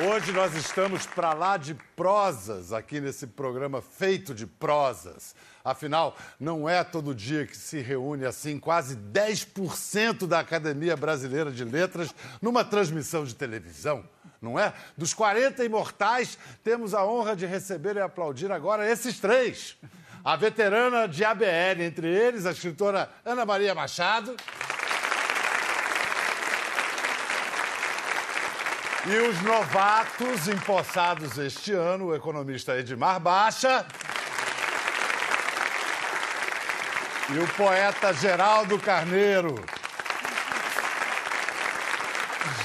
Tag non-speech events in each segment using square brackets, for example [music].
Hoje nós estamos para lá de prosas aqui nesse programa feito de prosas. Afinal, não é todo dia que se reúne assim quase 10% da Academia Brasileira de Letras numa transmissão de televisão, não é? Dos 40 imortais, temos a honra de receber e aplaudir agora esses três. A veterana de ABL, entre eles a escritora Ana Maria Machado. E os novatos empossados este ano, o economista Edmar Baixa. E o poeta Geraldo Carneiro.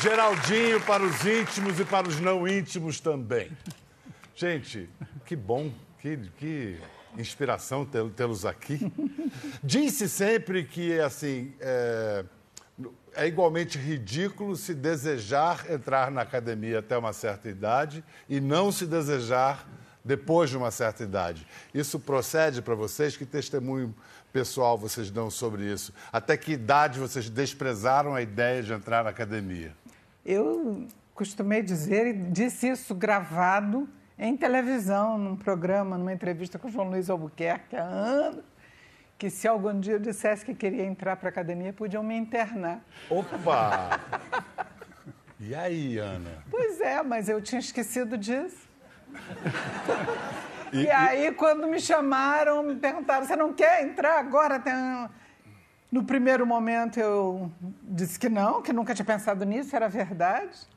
Geraldinho para os íntimos e para os não íntimos também. Gente, que bom, que, que inspiração tê-los aqui. Disse sempre que, assim, é é igualmente ridículo se desejar entrar na academia até uma certa idade e não se desejar depois de uma certa idade. Isso procede para vocês? Que testemunho pessoal vocês dão sobre isso? Até que idade vocês desprezaram a ideia de entrar na academia? Eu costumei dizer, e disse isso gravado em televisão, num programa, numa entrevista com o João Luiz Albuquerque há anos, que se algum dia eu dissesse que queria entrar para a academia, podiam me internar. Opa! E aí, Ana? Pois é, mas eu tinha esquecido disso. E, e aí, quando me chamaram, me perguntaram: você não quer entrar agora? No primeiro momento, eu disse que não, que nunca tinha pensado nisso, era verdade.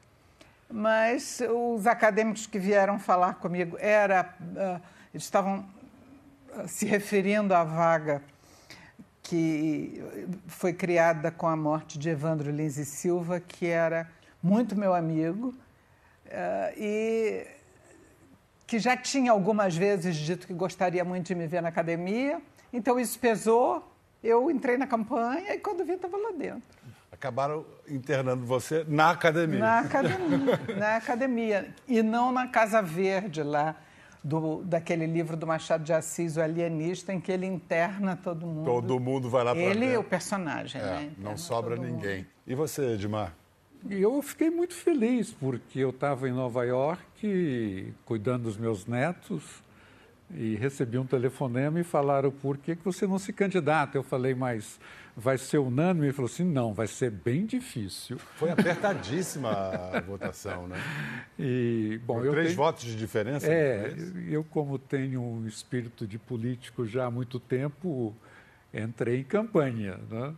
Mas os acadêmicos que vieram falar comigo era, uh, eles estavam se referindo à vaga que foi criada com a morte de Evandro Lins e Silva, que era muito meu amigo uh, e que já tinha algumas vezes dito que gostaria muito de me ver na academia. Então isso pesou. Eu entrei na campanha e quando vi estava lá dentro. Acabaram internando você na academia. Na academia, na academia e não na Casa Verde lá do, daquele livro do Machado de Assis, O Alienista, em que ele interna todo mundo. Todo mundo vai lá para Ele é o personagem, é, né? não sobra ninguém. Mundo. E você, Edmar? Eu fiquei muito feliz, porque eu estava em Nova York cuidando dos meus netos e recebi um telefonema e falaram, por que, que você não se candidata? Eu falei, mas vai ser unânime? Ele falou assim, não, vai ser bem difícil. Foi apertadíssima a votação, né? E, bom, eu três tenho... votos de diferença? É, eu como tenho um espírito de político já há muito tempo, entrei em campanha, né?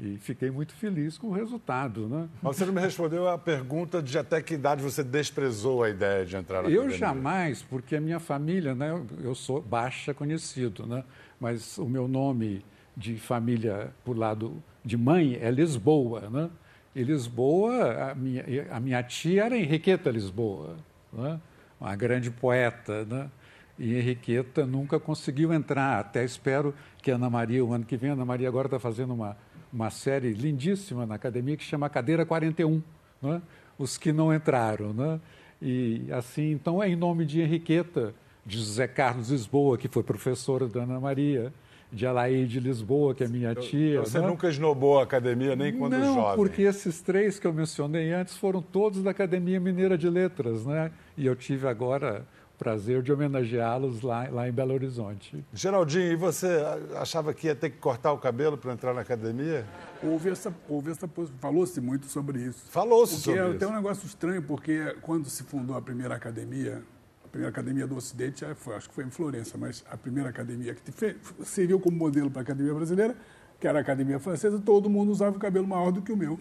E fiquei muito feliz com o resultado, né? Mas você não me respondeu a pergunta de até que idade você desprezou a ideia de entrar na Eu academia. jamais, porque a minha família, né? Eu sou baixa conhecido, né? Mas o meu nome de família por lado de mãe é Lisboa, né? E Lisboa, a minha, a minha tia era Henriqueta Lisboa, né? uma grande poeta, né? E Henriqueta nunca conseguiu entrar. Até espero que Ana Maria, o ano que vem, Ana Maria agora está fazendo uma, uma série lindíssima na academia que chama Cadeira 41, né? Os que não entraram, né? E assim, então é em nome de Henriqueta, de José Carlos Lisboa, que foi professora da Ana Maria, de Alaí de Lisboa, que é minha tia. Você né? nunca esnobou a academia nem quando Não, jovem? porque esses três que eu mencionei antes foram todos da Academia Mineira de Letras, né? E eu tive agora prazer de homenageá-los lá, lá em Belo Horizonte. Geraldinho, e você achava que ia ter que cortar o cabelo para entrar na academia? Houve essa, houve essa falou-se muito sobre isso. Falou-se sobre é isso. Tem um negócio estranho, porque quando se fundou a primeira academia, a primeira academia do Ocidente, foi, acho que foi em Florença, mas a primeira academia que fez, serviu como modelo para a academia brasileira, que era a academia francesa, todo mundo usava o cabelo maior do que o meu,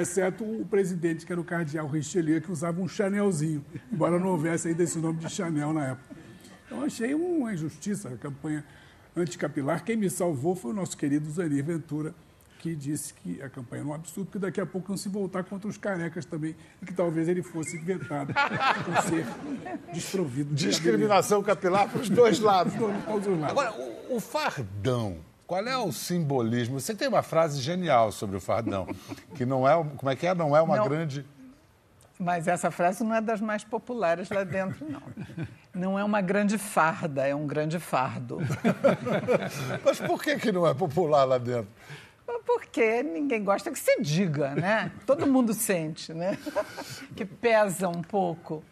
exceto o presidente, que era o cardeal Richelieu, que usava um Chanelzinho, embora não houvesse ainda esse nome de Chanel na época. Então, achei uma injustiça a campanha anticapilar. Quem me salvou foi o nosso querido Zanir Ventura, que disse que a campanha era um absurdo, porque daqui a pouco iam se voltar contra os carecas também, e que talvez ele fosse vetado por ser desprovido. De Discriminação capilar para os dois lados. [laughs] Agora, o, o fardão, qual é o simbolismo? Você tem uma frase genial sobre o fardão, [laughs] que não é, como é que é? Não é uma não. grande... Mas essa frase não é das mais populares lá dentro, não. Não é uma grande farda, é um grande fardo. [laughs] Mas por que, que não é popular lá dentro? Porque ninguém gosta que se diga, né? Todo mundo sente, né? [laughs] Que pesa um pouco.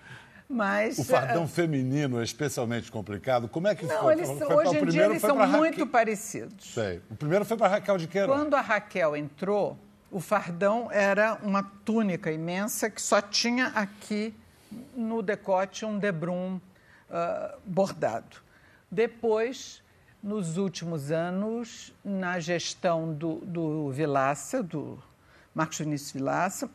Mas, o fardão uh, feminino é especialmente complicado. Como é que não, foi? Eles, foi hoje em dia eles são muito parecidos. Sei. O primeiro foi para Raquel de Queiroz. Quando a Raquel entrou, o fardão era uma túnica imensa que só tinha aqui no decote um debrum uh, bordado. Depois, nos últimos anos, na gestão do, do Vilaça, do Marcos Vinícius Vilaça,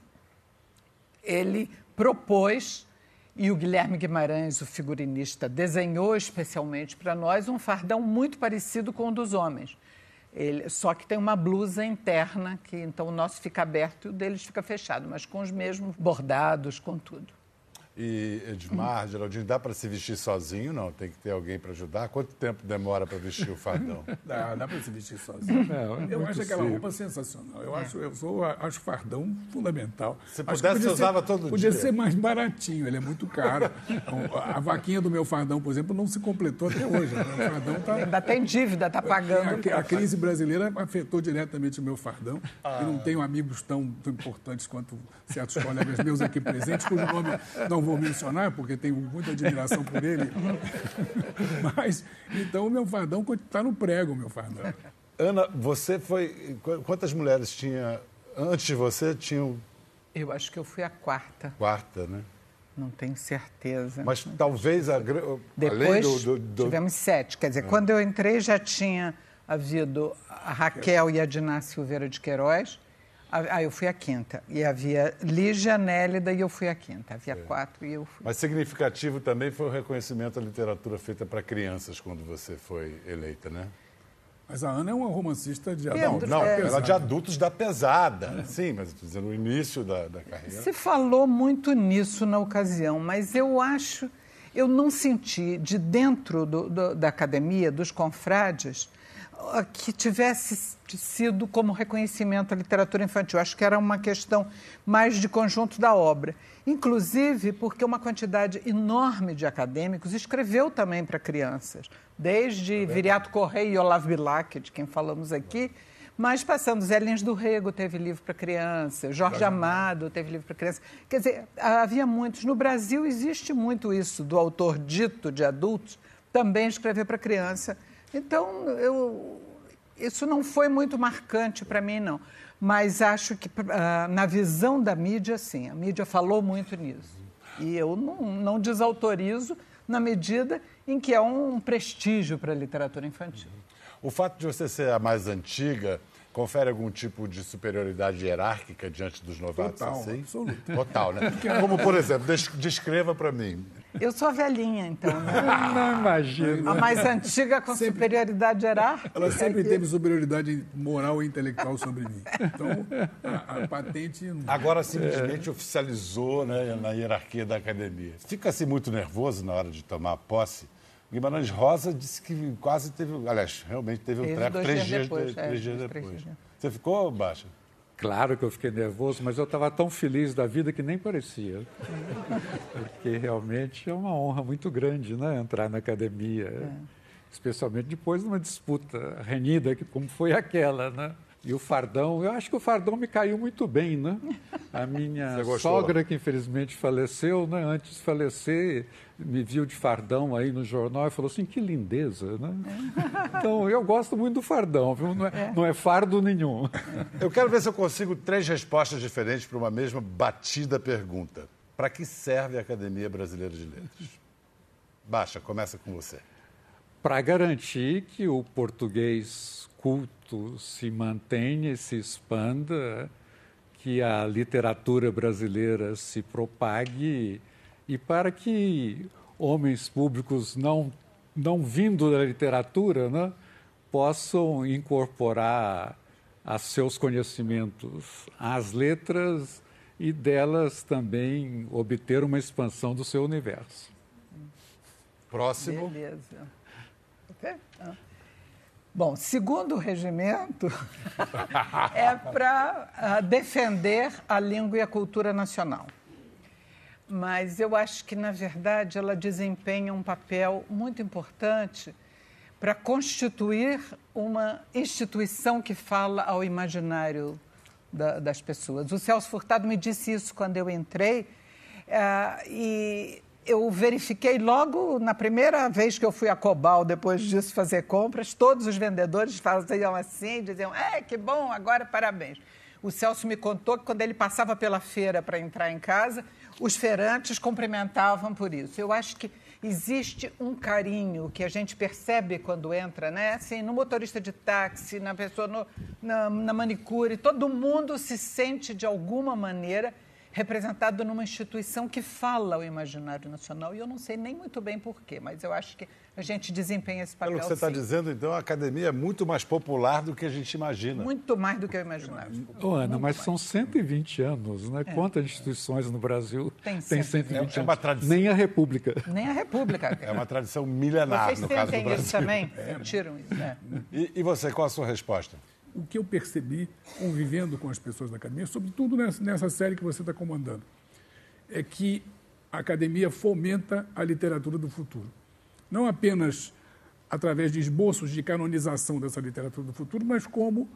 ele propôs, e o Guilherme Guimarães, o figurinista, desenhou especialmente para nós um fardão muito parecido com o dos homens. Ele, só que tem uma blusa interna, que então o nosso fica aberto e o deles fica fechado, mas com os mesmos bordados, com tudo. E Edmar, Geraldinho, dá para se vestir sozinho? Não, tem que ter alguém para ajudar. Quanto tempo demora para vestir o fardão? [laughs] dá, dá para se vestir sozinho. Não, eu acho aquela roupa sensacional. Eu acho, eu sou, acho fardão fundamental. Se pudesse, você usava ser, todo podia dia. Podia ser mais baratinho, ele é muito caro. a vaquinha do meu fardão, por exemplo, não se completou até hoje. Né? O fardão tá... Ainda tem dívida, está pagando. A, a, crise brasileira afetou diretamente o meu fardão. Ah. Eu não tenho amigos tão, tão importantes quanto certos colegas meus aqui presentes, cujo nome não vou mencionar, porque tenho muita admiração por ele. [laughs] Mas, então, o meu fardão está no prego, o meu fardão. Ana, você foi. Quantas mulheres tinha. Antes de você, tinham. Eu acho que eu fui a quarta. Quarta, né? Não tenho certeza. Mas talvez a. Depois do, do, do... tivemos sete. Quer dizer, é. quando eu entrei já tinha havido a Raquel e a Diná Silveira de Queiroz ah, eu fui a quinta. E havia Lígia, Nélida e eu fui a quinta. Havia é. quatro e eu fui. Mas significativo também foi o reconhecimento à literatura feita para crianças quando você foi eleita, né? Mas a Ana é uma romancista de adultos. Não, não é... ela é de adultos da pesada. Sim, mas dizendo o início da, da carreira. Você falou muito nisso na ocasião, mas eu acho, eu não senti de dentro do, do, da academia, dos confrades, que tivesse sido como reconhecimento à literatura infantil. Acho que era uma questão mais de conjunto da obra. Inclusive porque uma quantidade enorme de acadêmicos escreveu também para crianças, desde é Viriato Correia e Olavo Bilac, de quem falamos aqui, mas passando, Zé Lins do Rego teve livro para criança, Jorge Amado teve livro para criança. Quer dizer, havia muitos. No Brasil existe muito isso, do autor dito de adultos também escrever para criança então, eu, isso não foi muito marcante para mim, não. Mas acho que, uh, na visão da mídia, sim. A mídia falou muito nisso. E eu não, não desautorizo na medida em que é um prestígio para a literatura infantil. O fato de você ser a mais antiga confere algum tipo de superioridade hierárquica diante dos novatos? Total, assim? absoluto. Total, né? [laughs] Como, por exemplo, descreva para mim. Eu sou a velhinha, então. Né? [laughs] Não imagino. A mais antiga com sempre, superioridade hierárquica. Ela sempre teve superioridade moral e intelectual sobre mim. Então, a, a patente... Agora, simplesmente é. oficializou né, na hierarquia da academia. Fica-se muito nervoso na hora de tomar posse? Guimarães Rosa disse que quase teve, aliás, realmente teve um treco três dias, depois, de, três é, dias depois. Três dias. Você ficou, Baixa? Claro que eu fiquei nervoso, mas eu estava tão feliz da vida que nem parecia. Porque realmente é uma honra muito grande né, entrar na academia, é. especialmente depois de uma disputa renhida, como foi aquela. Né? E o fardão, eu acho que o fardão me caiu muito bem, né? A minha sogra, que infelizmente faleceu, né? antes de falecer, me viu de fardão aí no jornal e falou assim, que lindeza, né? Então, eu gosto muito do fardão, viu? Não é, é. não é fardo nenhum. Eu quero ver se eu consigo três respostas diferentes para uma mesma batida pergunta. Para que serve a Academia Brasileira de Letras? Baixa, começa com você. Para garantir que o português culto se mantenha e se expanda, que a literatura brasileira se propague e para que homens públicos não, não vindo da literatura né, possam incorporar a seus conhecimentos as letras e delas também obter uma expansão do seu universo. Próximo. Beleza. Okay? Ah. Bom, segundo o regimento, [laughs] é para uh, defender a língua e a cultura nacional. Mas eu acho que, na verdade, ela desempenha um papel muito importante para constituir uma instituição que fala ao imaginário da, das pessoas. O Celso Furtado me disse isso quando eu entrei uh, e eu verifiquei logo na primeira vez que eu fui a Cobal, depois disso fazer compras, todos os vendedores faziam assim, diziam, é, que bom, agora parabéns. O Celso me contou que quando ele passava pela feira para entrar em casa, os feirantes cumprimentavam por isso. Eu acho que existe um carinho que a gente percebe quando entra, né? Assim, no motorista de táxi, na pessoa, no, na, na manicure, todo mundo se sente de alguma maneira representado numa instituição que fala o imaginário nacional. E eu não sei nem muito bem porquê, mas eu acho que a gente desempenha esse papel. Pelo que você está dizendo, então, a academia é muito mais popular do que a gente imagina. Muito mais do que eu imaginava. Ô, Ana, mas mais. são 120 anos, né? É. Quantas instituições no Brasil tem, tem 120 é, anos? É uma tradição. Nem a República. Nem a República. É uma tradição milenar, Vocês no caso do Brasil. isso também? É. Tiram isso, né? E, e você, qual a sua resposta? O que eu percebi convivendo com as pessoas da academia, sobretudo nessa série que você está comandando, é que a academia fomenta a literatura do futuro. Não apenas através de esboços de canonização dessa literatura do futuro, mas como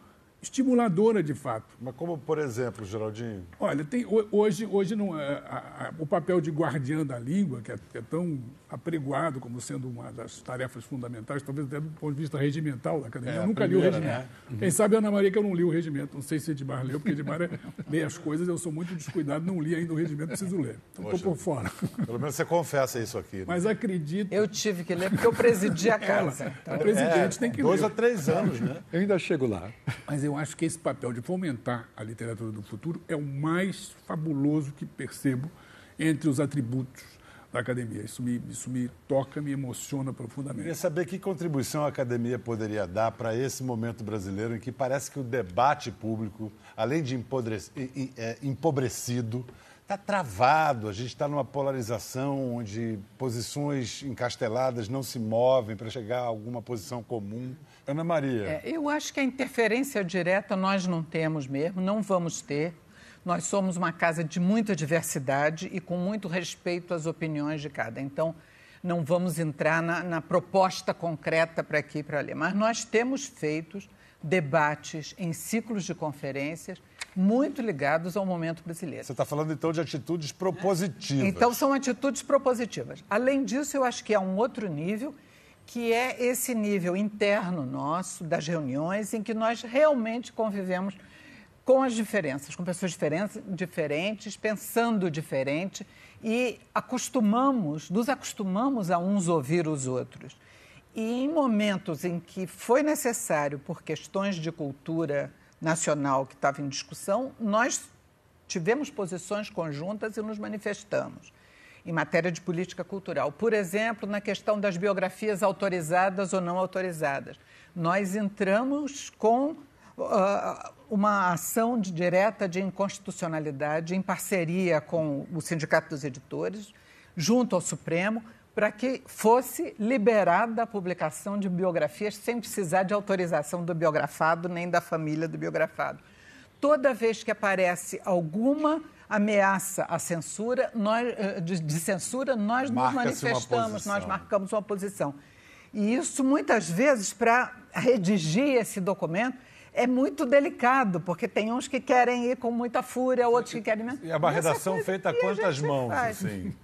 estimuladora de fato. Mas como, por exemplo, Geraldinho? Olha, tem, hoje, hoje não, é, a, a, o papel de guardiã da língua, que é, é, tão apregoado como sendo uma das tarefas fundamentais, talvez até do ponto de vista regimental da academia. É, eu nunca primeira, li o regimento. Né? Quem sabe a Ana Maria que eu não li o regimento. Não sei se Edmar leu, porque Edmar é, lê as coisas, eu sou muito descuidado, não li ainda o regimento, preciso ler. Então estou por fora. Pelo menos você confessa isso aqui. Né? Mas acredito... Eu tive que ler porque eu presidi a casa. Ela, então. O presidente tem que dois ler. Dois a três anos, né? Eu ainda chego lá. Mas eu acho que esse papel de fomentar a literatura do futuro é o mais fabuloso que percebo entre os atributos da academia. Isso me, isso me toca, me emociona profundamente. Queria saber que contribuição a academia poderia dar para esse momento brasileiro em que parece que o debate público, além de é, empobrecido, está travado. A gente está numa polarização onde posições encasteladas não se movem para chegar a alguma posição comum. Ana Maria. É, eu acho que a interferência direta nós não temos mesmo, não vamos ter. Nós somos uma casa de muita diversidade e com muito respeito às opiniões de cada. Então, não vamos entrar na, na proposta concreta para aqui e para ali. Mas nós temos feito debates em ciclos de conferências muito ligados ao momento brasileiro. Você está falando então de atitudes propositivas. Então são atitudes propositivas. Além disso, eu acho que há um outro nível que é esse nível interno nosso, das reuniões, em que nós realmente convivemos com as diferenças, com pessoas diferentes, pensando diferente e acostumamos, nos acostumamos a uns ouvir os outros. E em momentos em que foi necessário, por questões de cultura nacional que estava em discussão, nós tivemos posições conjuntas e nos manifestamos em matéria de política cultural. Por exemplo, na questão das biografias autorizadas ou não autorizadas. Nós entramos com uh, uma ação de, direta de inconstitucionalidade em parceria com o Sindicato dos Editores, junto ao Supremo, para que fosse liberada a publicação de biografias sem precisar de autorização do biografado nem da família do biografado. Toda vez que aparece alguma ameaça à censura, nós, eh, de, de censura, nós nos manifestamos, nós marcamos uma posição. E isso, muitas vezes, para redigir esse documento, é muito delicado, porque tem uns que querem ir com muita fúria, outros que querem... E a redação feita a quantas mãos, faz. assim?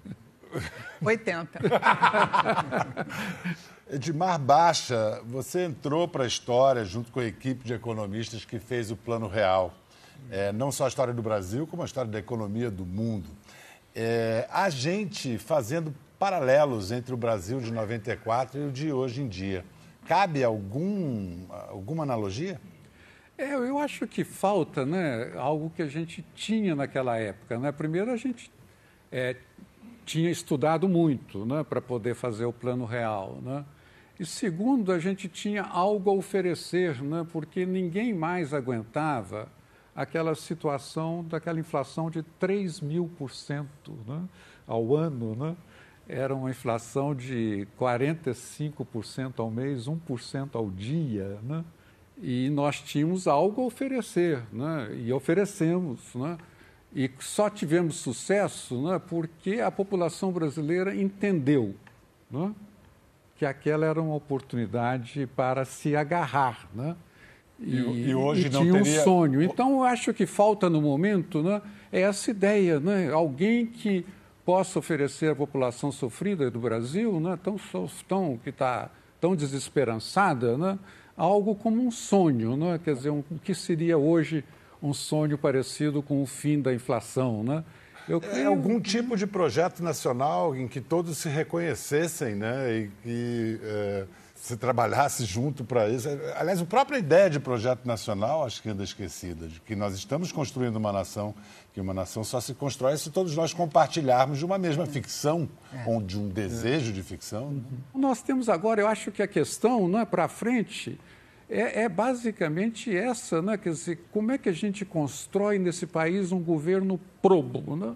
[laughs] 80. [laughs] Edmar Baixa, você entrou para a história junto com a equipe de economistas que fez o Plano Real é, não só a história do Brasil, como a história da economia do mundo. É, a gente fazendo paralelos entre o Brasil de 94 e o de hoje em dia. Cabe algum, alguma analogia? É, eu acho que falta né, algo que a gente tinha naquela época. Né? Primeiro, a gente é, tinha estudado muito né, para poder fazer o plano real. Né? E segundo, a gente tinha algo a oferecer, né, porque ninguém mais aguentava aquela situação daquela inflação de 3 mil por cento né, ao ano. Né? Era uma inflação de 45% ao mês, 1% ao dia. Né? E nós tínhamos algo a oferecer, né? e oferecemos. Né? E só tivemos sucesso né, porque a população brasileira entendeu né, que aquela era uma oportunidade para se agarrar, né? E, e, hoje e não tinha teria... um sonho. Então, eu acho que falta no momento né, é essa ideia, né? alguém que possa oferecer à população sofrida do Brasil, né, tão, tão, que está tão desesperançada, né, algo como um sonho. Né? Quer dizer, um, o que seria hoje um sonho parecido com o fim da inflação? Né? Eu é. É algum tipo de projeto nacional em que todos se reconhecessem né? e que... É se trabalhasse junto para isso. Aliás, a própria ideia de projeto nacional acho que anda esquecida, de que nós estamos construindo uma nação, que uma nação só se constrói se todos nós compartilharmos de uma mesma ficção, é. ou de um desejo de ficção. Né? Nós temos agora, eu acho que a questão não é para frente, é, é, basicamente essa, né? quer dizer, como é que a gente constrói nesse país um governo probo, né?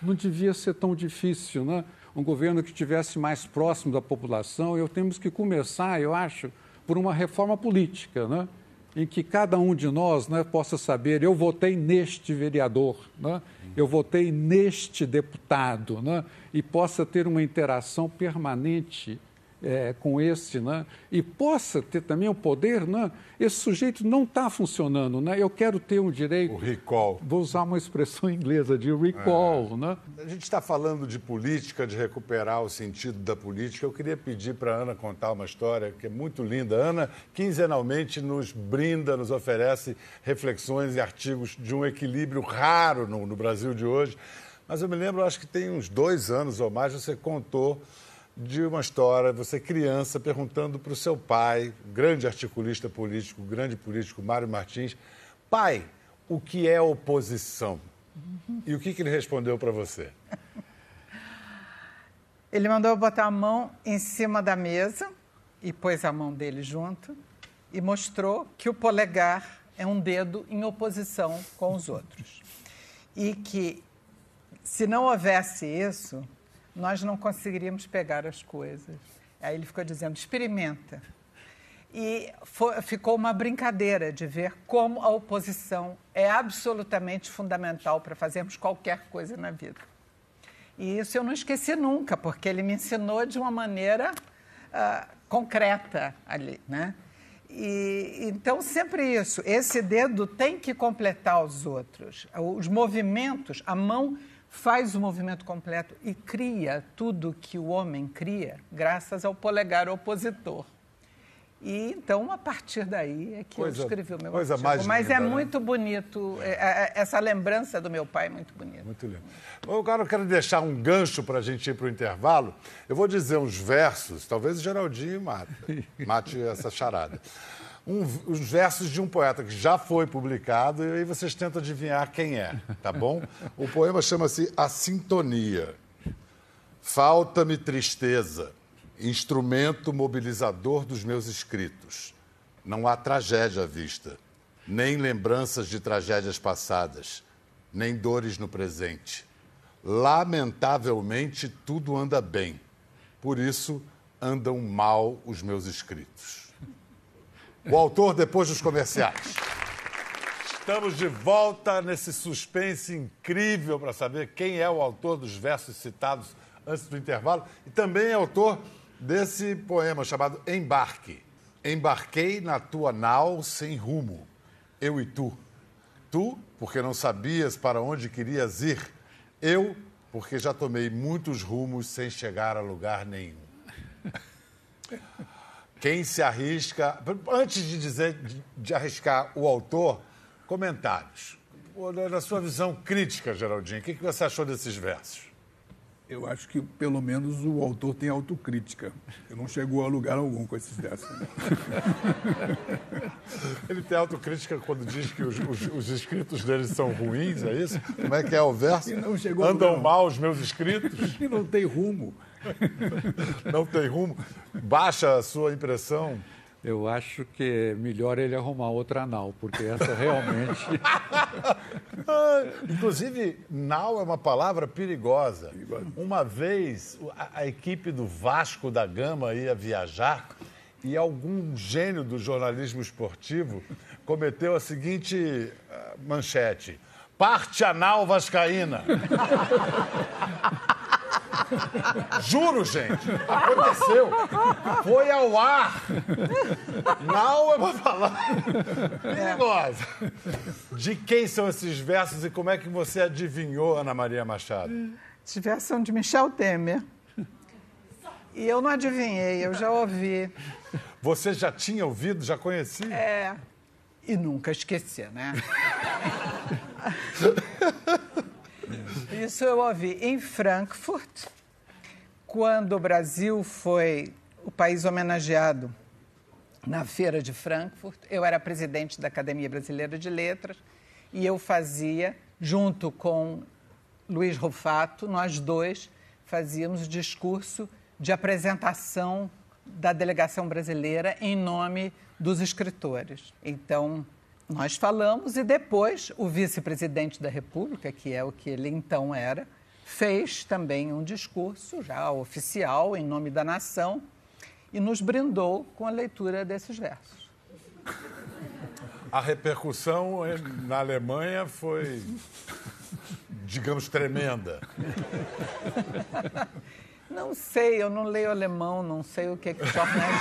Não devia ser tão difícil, né? Um governo que estivesse mais próximo da população. Eu temos que começar, eu acho, por uma reforma política, né? em que cada um de nós né, possa saber: eu votei neste vereador, né? eu votei neste deputado, né? e possa ter uma interação permanente é, com esse, né? e possa ter também o poder, né? esse sujeito não está funcionando, né? eu quero ter um direito... O recall. Vou usar uma expressão [laughs] inglesa de recall. É. Né? A gente está falando de política, de recuperar o sentido da política. Eu queria pedir para a Ana contar uma história que é muito linda. A Ana, quinzenalmente, nos brinda, nos oferece reflexões e artigos de um equilíbrio raro no, no Brasil de hoje. Mas eu me lembro, acho que tem uns dois anos ou mais, você contou de uma história, você criança, perguntando para o seu pai, grande articulista político, grande político Mário Martins, pai, o que é oposição? E o que, que ele respondeu para você? Ele mandou botar a mão em cima da mesa e pôs a mão dele junto e mostrou que o polegar é um dedo em oposição com os outros. E que, se não houvesse isso, nós não conseguiríamos pegar as coisas. Aí ele ficou dizendo: experimenta. E foi, ficou uma brincadeira de ver como a oposição é absolutamente fundamental para fazermos qualquer coisa na vida. E isso eu não esqueci nunca, porque ele me ensinou de uma maneira uh, concreta ali, né? E, então, sempre isso. Esse dedo tem que completar os outros. Os movimentos, a mão faz o movimento completo e cria tudo que o homem cria graças ao polegar opositor. E então, a partir daí é que coisa, eu escrevi o meu coisa artigo. Mais Mas linda, é né? muito bonito, é, é, essa lembrança do meu pai é muito bonita. Muito lindo. Agora eu quero deixar um gancho para a gente ir para o intervalo. Eu vou dizer uns versos, talvez o Geraldinho mate, mate essa charada um, os versos de um poeta que já foi publicado e aí vocês tentam adivinhar quem é, tá bom? O poema chama-se A Sintonia. Falta-me tristeza, instrumento mobilizador dos meus escritos. Não há tragédia à vista, nem lembranças de tragédias passadas, nem dores no presente. Lamentavelmente, tudo anda bem. Por isso, andam mal os meus escritos. O autor depois dos comerciais. Estamos de volta nesse suspense incrível para saber quem é o autor dos versos citados antes do intervalo e também é autor desse poema chamado Embarque. Embarquei na tua nau sem rumo, eu e tu. Tu, porque não sabias para onde querias ir. Eu, porque já tomei muitos rumos sem chegar a lugar nenhum. Quem se arrisca. Antes de dizer, de, de arriscar o autor, comentários. Na sua visão crítica, Geraldinho, o que, que você achou desses versos? Eu acho que, pelo menos, o autor tem autocrítica. Ele não chegou a lugar algum com esses versos. Né? [laughs] Ele tem autocrítica quando diz que os, os, os, escritos dele são ruins, é isso? Como é que é o verso? Andam mal os meus escritos? [laughs] E não tem rumo. [laughs] Não tem rumo. Baixa a sua impressão. Eu acho que é melhor ele arrumar outra nau, porque essa realmente. [laughs] Inclusive, nau é uma palavra perigosa. Uma vez, a, a, equipe do Vasco da Gama ia viajar e algum gênio do jornalismo esportivo cometeu a seguinte uh, manchete: Parte anal vascaína. [laughs] [laughs] Juro, gente. Aconteceu. Foi ao ar. Não é pra falar. [laughs] Perigosa. De quem são esses versos e como é que você adivinhou, Ana Maria Machado? Esses versos são de Michel Temer. E eu não adivinhei, eu já ouvi. Você já tinha ouvido, já conhecia? É. E nunca esqueci, né? [laughs] Isso eu ouvi em Frankfurt, quando o Brasil foi o país homenageado na Feira de Frankfurt. Eu era presidente da Academia Brasileira de Letras e eu fazia, junto com Luiz Rufato, nós dois fazíamos o discurso de apresentação da delegação brasileira em nome dos escritores. Então, nós falamos e depois o vice-presidente da República, que é o que ele então era, fez também um discurso já oficial em nome da nação e nos brindou com a leitura desses versos. A repercussão na Alemanha foi, digamos, tremenda. Não sei, eu não leio alemão, não sei o que, que jornais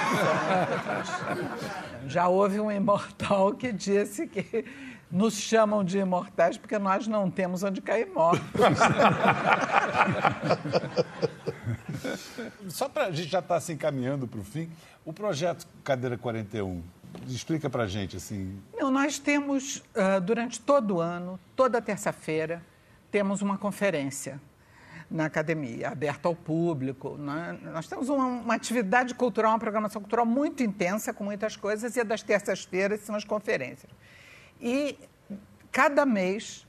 são. [laughs] Já houve um imortal que disse que nos chamam de imortais porque nós não temos onde cair mortos. [laughs] Só para a gente já estar tá, assim caminhando para o fim, o projeto Cadeira 41, explica para a gente assim. Não, nós temos uh, durante todo o ano, toda terça-feira, temos uma conferência na academia, aberta ao público. Né? Nós temos uma, uma, atividade cultural, uma programação cultural muito intensa, com muitas coisas, e das terças-feiras são as conferências. E cada mês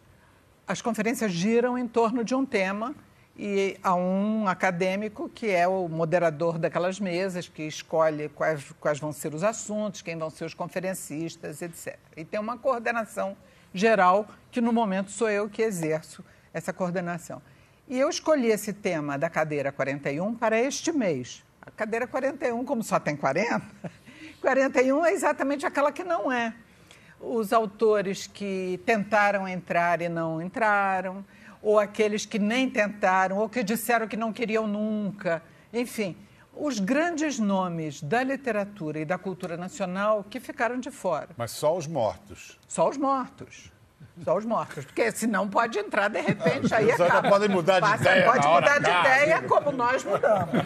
as conferências giram em torno de um tema e há um acadêmico que é o moderador daquelas mesas, que escolhe quais, quais vão ser os assuntos, quem vão ser os conferencistas, etc. E tem uma coordenação geral, que no momento sou eu que exerço essa coordenação. E eu escolhi esse tema da cadeira 41 para este mês. A cadeira 41, como só tem 40, 41 [laughs] é exatamente aquela que não é. Os autores que tentaram entrar e não entraram, ou aqueles que nem tentaram, ou que disseram que não queriam nunca. Enfim, os grandes nomes da literatura e da cultura nacional que ficaram de fora. Mas só os mortos. Só os mortos. Só os mortos. Porque senão pode entrar de repente, aí Só acaba. podem mudar de Passa, ideia. Pode mudar de ideia como nós mudamos.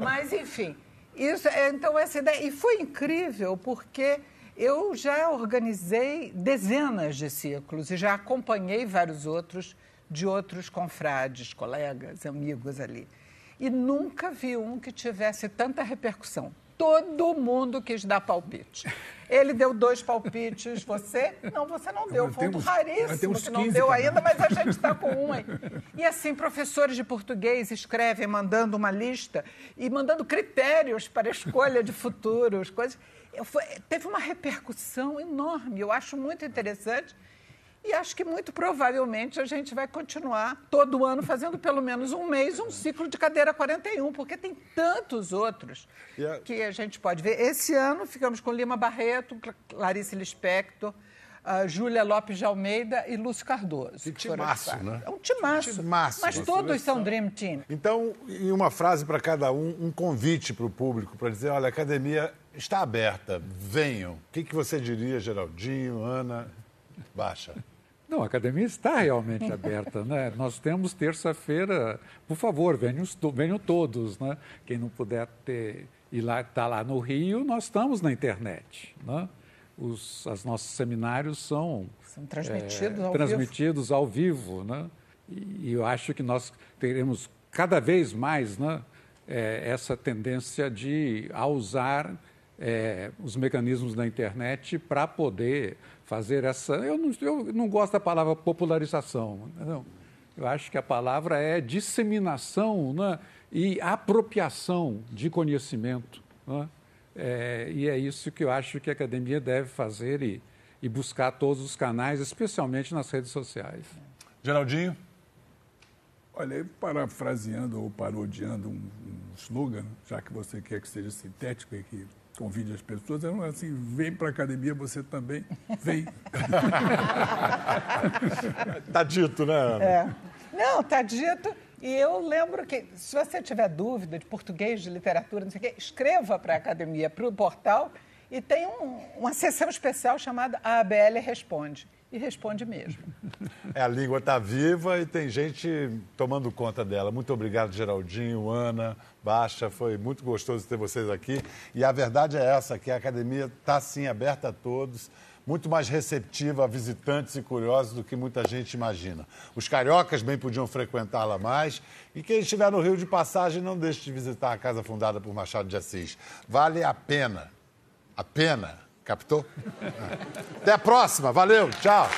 Mas, enfim, isso, é, então essa ideia. E foi incrível porque eu já organizei dezenas de ciclos e já acompanhei vários outros de outros confrades, colegas, amigos ali. E nunca vi um que tivesse tanta repercussão todo mundo quis dar palpite. Ele deu dois palpites, você? Não, você não deu. Foi um raríssimo que não deu ainda, mas a gente está com um aí. E assim, professores de português escrevem mandando uma lista e mandando critérios para a escolha de futuros, coisas. Foi, teve uma repercussão enorme. Eu acho muito interessante e acho que muito provavelmente a gente vai continuar todo ano fazendo pelo menos um mês um ciclo de cadeira 41, porque tem tantos outros que a gente pode ver. Esse ano ficamos com Lima Barreto, Clarice Lispector, uh, Júlia Lopes de Almeida e Lúcio Cardoso. Que timaço, né? É um timaço. timaço mas todos são Dream Team. Então, em uma frase para cada um, um convite para o público, para dizer, olha, a academia está aberta, venham. O que, que você diria, Geraldinho, Ana? Baixa. Não, a academia está realmente [laughs] aberta, né? Nós temos terça-feira, por favor, venham, venham todos, né? Quem não puder ter ir lá, tá lá no Rio, nós estamos na internet, né? Os as nossos seminários são, são transmitidos, é, ao, transmitidos vivo. ao vivo, né? E, e, eu acho que nós teremos cada vez mais, né? É, essa tendência de a usar é, os mecanismos da internet para poder fazer essa. Eu não, eu não gosto da palavra popularização. Não. Eu acho que a palavra é disseminação né, e apropriação de conhecimento. Né? É, e é isso que eu acho que a academia deve fazer e, e buscar todos os canais, especialmente nas redes sociais. Geraldinho? Olha, parafraseando ou parodiando um, um slogan, já que você quer que seja sintético e que convide as pessoas, é assim, vem para a academia, você também vem. [laughs] tá dito, né? É. Não, tá dito. E eu lembro que, se você tiver dúvida de português, de literatura, não sei o quê, escreva para a academia, para o portal, e tem um, uma sessão especial chamada A ABL Responde. E responde mesmo. [laughs] É, a língua está viva e tem gente tomando conta dela. Muito obrigado, Geraldinho, Ana, Baixa. Foi muito gostoso ter vocês aqui. E a verdade é essa, que a academia está, sim, aberta a todos muito mais receptiva a visitantes e curiosos do que muita gente imagina. Os cariocas bem podiam frequentá-la mais e quem estiver no Rio de passagem não deixe de visitar a casa fundada por Machado de Assis. Vale a pena. A pena. Captou? Até a próxima. Valeu. Tchau.